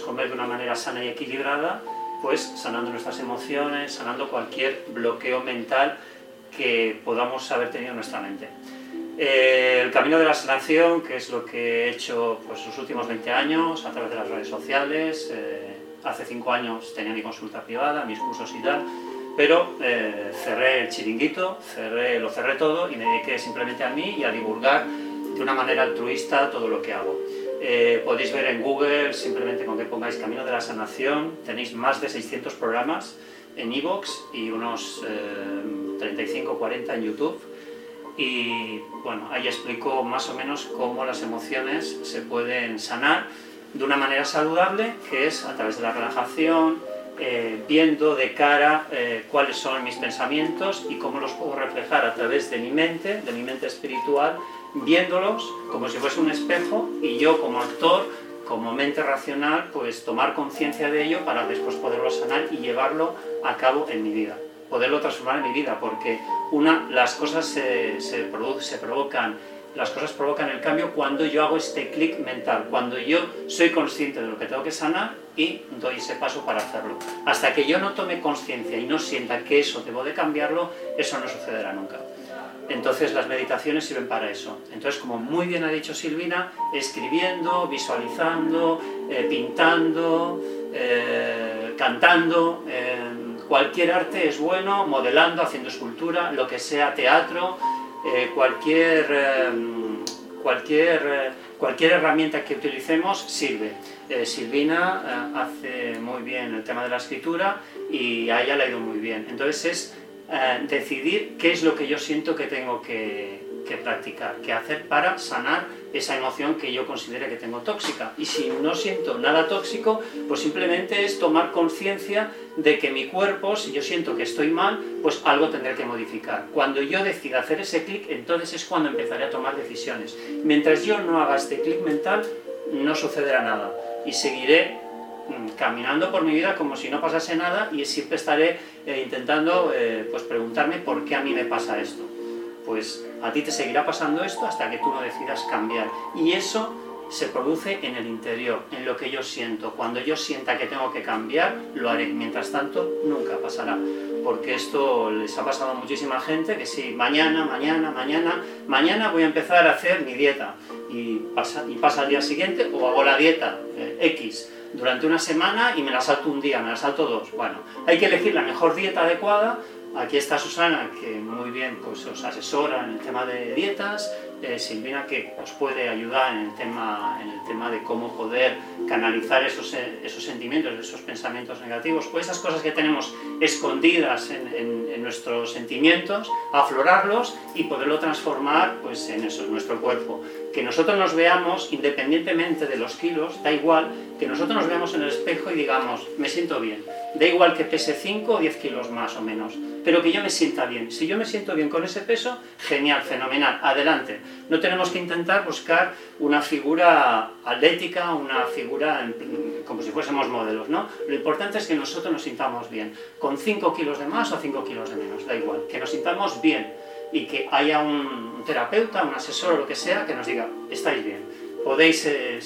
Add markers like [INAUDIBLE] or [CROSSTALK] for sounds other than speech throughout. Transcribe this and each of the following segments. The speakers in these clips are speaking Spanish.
Comer de una manera sana y equilibrada, pues sanando nuestras emociones, sanando cualquier bloqueo mental que podamos haber tenido en nuestra mente. Eh, el camino de la sanación, que es lo que he hecho pues, los últimos 20 años a través de las redes sociales, eh, hace 5 años tenía mi consulta privada, mis cursos y tal, pero eh, cerré el chiringuito, cerré, lo cerré todo y me dediqué simplemente a mí y a divulgar de una manera altruista todo lo que hago. Eh, podéis ver en Google, simplemente con que pongáis Camino de la Sanación, tenéis más de 600 programas en iVoox y unos 35 o 40 en YouTube. Y bueno, ahí explico más o menos cómo las emociones se pueden sanar de una manera saludable, que es a través de la relajación, eh, viendo de cara eh, cuáles son mis pensamientos y cómo los puedo reflejar a través de mi mente, de mi mente espiritual, viéndolos como si fuese un espejo y yo como actor, como mente racional, pues tomar conciencia de ello para después poderlo sanar y llevarlo a cabo en mi vida, poderlo transformar en mi vida, porque una, las cosas se, se, se provocan, las cosas provocan el cambio cuando yo hago este clic mental, cuando yo soy consciente de lo que tengo que sanar y doy ese paso para hacerlo. Hasta que yo no tome conciencia y no sienta que eso debo de cambiarlo, eso no sucederá nunca. Entonces las meditaciones sirven para eso. Entonces, como muy bien ha dicho Silvina, escribiendo, visualizando, eh, pintando, eh, cantando, eh, cualquier arte es bueno, modelando, haciendo escultura, lo que sea, teatro, cualquier, cualquier, cualquier herramienta que utilicemos sirve. Silvina hace muy bien el tema de la escritura y a ella le ha ido muy bien. Entonces es eh, decidir qué es lo que yo siento que tengo que, practicar, que hacer para sanar esa emoción que yo considere que tengo tóxica. Y si no siento nada tóxico, pues simplemente es tomar conciencia de que mi cuerpo, si yo siento que estoy mal, pues algo tendré que modificar. Cuando yo decida hacer ese clic, entonces es cuando empezaré a tomar decisiones. Mientras yo no haga este clic mental, no sucederá nada. Y seguiré caminando por mi vida como si no pasase nada y siempre estaré eh, intentando eh, pues preguntarme por qué a mí me pasa esto. Pues a ti te seguirá pasando esto hasta que tú no decidas cambiar. Y eso se produce en el interior, en lo que yo siento. Cuando yo sienta que tengo que cambiar, lo haré. Mientras tanto, nunca pasará. Porque esto les ha pasado a muchísima gente que sí, mañana, mañana, mañana, mañana voy a empezar a hacer mi dieta. Y pasa, y pasa al día siguiente o hago la dieta eh, X durante una semana y me la salto un día, me la salto dos. Bueno, hay que elegir la mejor dieta adecuada Aquí está Susana, que muy bien pues, os asesora en el tema de dietas, eh, Silvina, que os puede ayudar en el tema, en el tema de cómo poder canalizar esos, eh, esos sentimientos, esos pensamientos negativos, pues esas cosas que tenemos escondidas en, nuestros sentimientos, aflorarlos y poderlo transformar pues, en eso, en nuestro cuerpo. Que nosotros nos veamos, independientemente de los kilos, da igual, que nosotros nos veamos en el espejo y digamos, me siento bien. Da igual que pese 5 o 10 kilos más o menos, pero que yo me sienta bien. Si yo me siento bien con ese peso, genial, fenomenal, adelante. No tenemos que intentar buscar una figura atlética, una figura en, como si fuésemos modelos, ¿no? Lo importante es que nosotros nos sintamos bien, con 5 kilos de más o 5 kilos de menos, da igual, que nos sintamos bien y que haya un terapeuta, un asesor o lo que sea que nos diga, estáis bien, podéis, eh,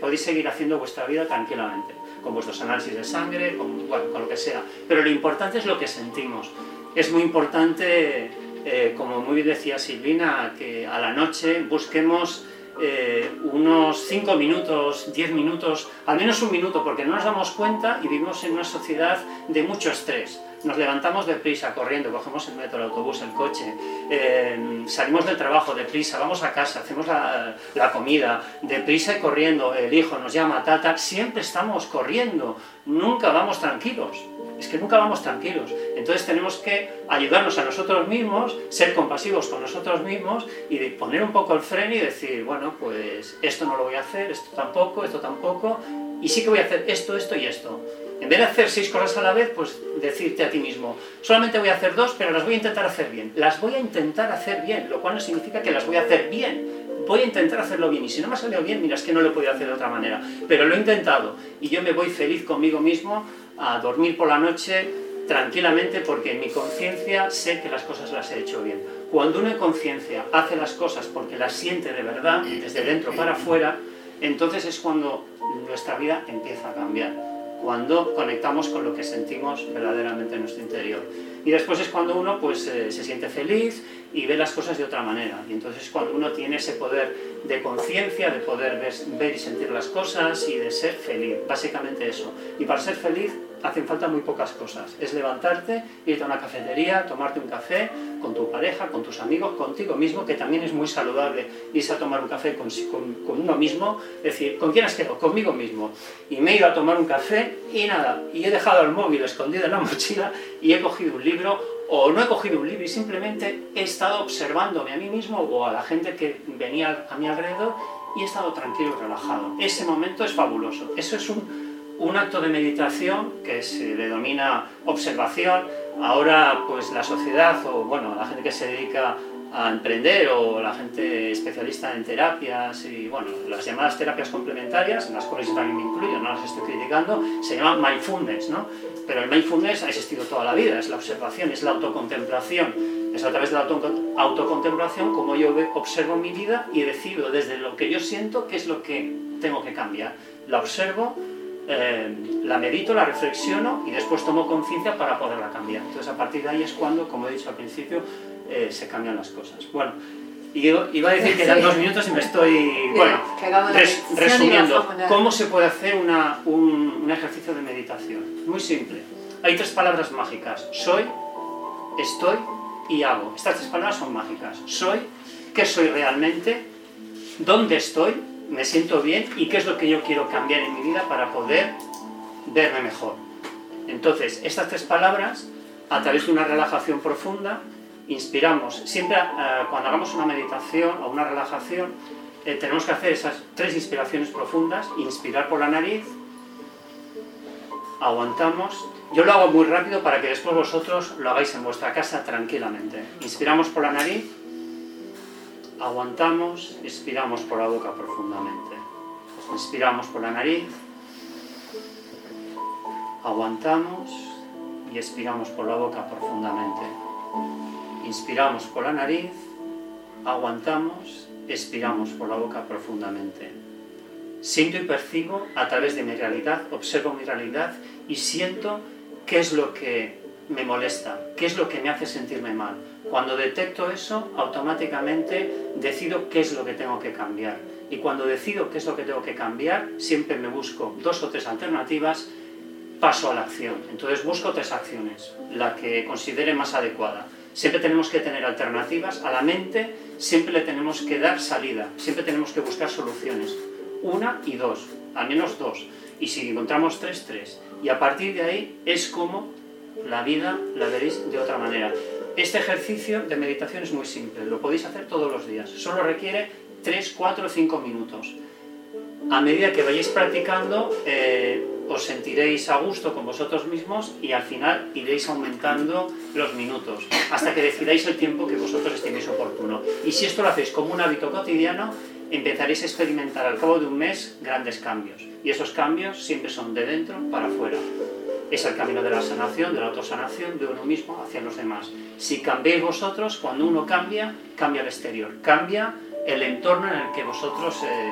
podéis seguir haciendo vuestra vida tranquilamente, con vuestros análisis de sangre, con, bueno, con lo que sea. Pero lo importante es lo que sentimos. Es muy importante, eh, como muy decía Silvina, que a la noche busquemos eh, unos 5 minutos, 10 minutos, al menos un minuto, porque no nos damos cuenta y vivimos en una sociedad de mucho estrés. nos levantamos deprisa, corriendo, cogemos el metro, el autobús, el coche, eh, salimos del trabajo deprisa, vamos a casa, hacemos la, la, comida, deprisa y corriendo, el hijo nos llama, tata, siempre estamos corriendo, nunca vamos tranquilos. Es que nunca vamos tranquilos. Entonces tenemos que ayudarnos a nosotros mismos, ser compasivos con nosotros mismos y poner un poco el freno y decir, bueno, pues esto no lo voy a hacer, esto tampoco, esto tampoco, y sí que voy a hacer esto, esto y esto. En vez de hacer seis cosas a la vez, pues decirte a ti mismo, solamente voy a hacer dos, pero las voy a intentar hacer bien. Las voy a intentar hacer bien, lo cual no significa que las voy a hacer bien. Voy a intentar hacerlo bien. Y si no me ha salido bien, mira, es que no lo he podido hacer de otra manera. Pero lo he intentado. Y yo me voy feliz conmigo mismo a dormir por la noche tranquilamente porque en mi conciencia sé que las cosas las he hecho bien. Cuando uno en conciencia hace las cosas porque las siente de verdad, desde dentro para afuera, entonces es cuando nuestra vida empieza a cambiar cuando conectamos con lo que sentimos verdaderamente en nuestro interior. Y después es cuando uno pues, eh, se siente feliz y ve las cosas de otra manera. Y entonces es cuando uno tiene ese poder de conciencia, de poder ver, ver, y sentir las cosas y de ser feliz. Básicamente eso. Y para ser feliz hacen falta muy pocas cosas. Es levantarte, irte a una cafetería, tomarte un café con tu pareja, con tus amigos, contigo mismo, que también es muy saludable irse a tomar un café con, con, uno mismo, decir, ¿con quién has quedado? Conmigo mismo. Y me he ido a tomar un café y nada, y he dejado el móvil escondido en la [LAUGHS] mochila y he cogido un libro o no he cogido un libro y simplemente he estado observándome a mí mismo o a la gente que venía a mi alrededor y he estado tranquilo y relajado. Ese momento es fabuloso. Eso es un un acto de meditación que se denomina observación. Ahora, pues la sociedad o bueno, la gente que se dedica a emprender o la gente especialista en terapias y bueno, las llamadas terapias complementarias, en las cuales yo también me incluyo, no las estoy criticando, se llaman mindfulness, ¿no? Pero el mindfulness ha existido toda la vida, es la observación, es la autocontemplación. Es a través de la autocontemplación como yo observo mi vida y decido desde lo que yo siento qué es lo que tengo que cambiar. La observo, eh, la medito, la reflexiono y después tomo conciencia para poderla cambiar. Entonces a partir de ahí es cuando, como he dicho al principio, eh, se cambian las cosas. Bueno, y yo iba a decir que eran dos minutos y me estoy, bueno, resumiendo, ¿cómo se puede hacer una, un, un ejercicio de meditación? Muy simple. Hay tres palabras mágicas. Soy, estoy y hago. Estas tres palabras son mágicas. Soy, ¿qué soy realmente? ¿Dónde estoy? Me siento bien y qué es lo que yo quiero cambiar en mi vida para poder verme mejor. Entonces, estas tres palabras, a través de una relajación profunda, inspiramos. Siempre eh, cuando hagamos una meditación o una relajación, eh, tenemos que hacer esas tres inspiraciones profundas, inspirar por la nariz, aguantamos. Yo lo hago muy rápido para que después vosotros lo hagáis en vuestra casa tranquilamente. Inspiramos por la nariz aguantamos, expiramos por la boca profundamente. Inspiramos por la nariz, aguantamos y expiramos por la boca profundamente. Inspiramos por la nariz, aguantamos, expiramos por la boca profundamente. Siento y percibo a través de mi realidad, observo mi realidad y siento qué es lo que me molesta, qué es lo que me hace sentirme mal, cuando detecto eso, automáticamente decido qué es lo que tengo que cambiar. Y cuando decido qué es lo que tengo que cambiar, siempre me busco dos o tres alternativas, paso a la acción. Entonces busco tres acciones, la que considere más adecuada. Siempre tenemos que tener alternativas a la mente, siempre le tenemos que dar salida, siempre tenemos que buscar soluciones. Una y dos, al menos dos. Y si encontramos tres, tres. Y a partir de ahí es como la vida la veréis de otra manera. Este ejercicio de meditación es muy simple, lo podéis hacer todos los días, solo requiere 3, 4, 5 minutos. A medida que vayáis practicando, eh, os sentiréis a gusto con vosotros mismos y al final iréis aumentando los minutos hasta que decidáis el tiempo que vosotros estiméis oportuno. Y si esto lo hacéis como un hábito cotidiano, empezaréis a experimentar al cabo de un mes grandes cambios. Y esos cambios siempre son de dentro para afuera es el camino de la sanación, de la autosanación de uno mismo hacia los demás. Si cambiáis vosotros, cuando uno cambia, cambia el exterior, cambia el entorno en el que vosotros eh,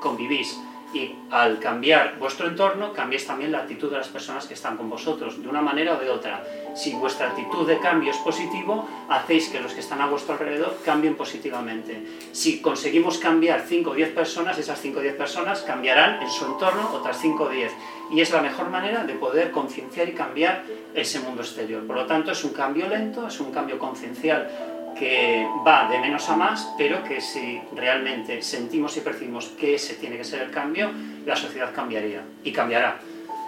convivís. Y al cambiar vuestro entorno, cambiáis también la actitud de las personas que están con vosotros, de una manera o de otra. Si vuestra actitud de cambio es positivo, hacéis que los que están a vuestro alrededor cambien positivamente. Si conseguimos cambiar 5 o 10 personas, esas 5 o 10 personas cambiarán en su entorno otras 5 o 10. Y es la mejor manera de poder concienciar y cambiar ese mundo exterior. Por lo tanto, es un cambio lento, es un cambio conciencial que va de menos a más, pero que si realmente sentimos y percibimos que ese tiene que ser el cambio, la sociedad cambiaría y cambiará.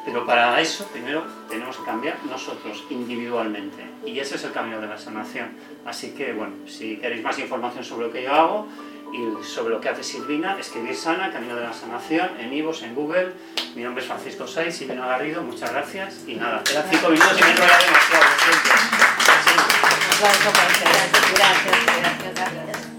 Pero para eso primero tenemos que cambiar nosotros individualmente y ese es el camino de la sanación. Así que bueno, si queréis más información sobre lo que yo hago y sobre lo que hace Silvina, escribir Sana, Camino de la Sanación, en Ivos, en Google. Mi nombre es Francisco Saiz, Silvina Garrido, muchas gracias y nada, quedan cinco minutos y me he demasiado. 来，来，来，来，来，来，来，来，来，来，来，来，来，来，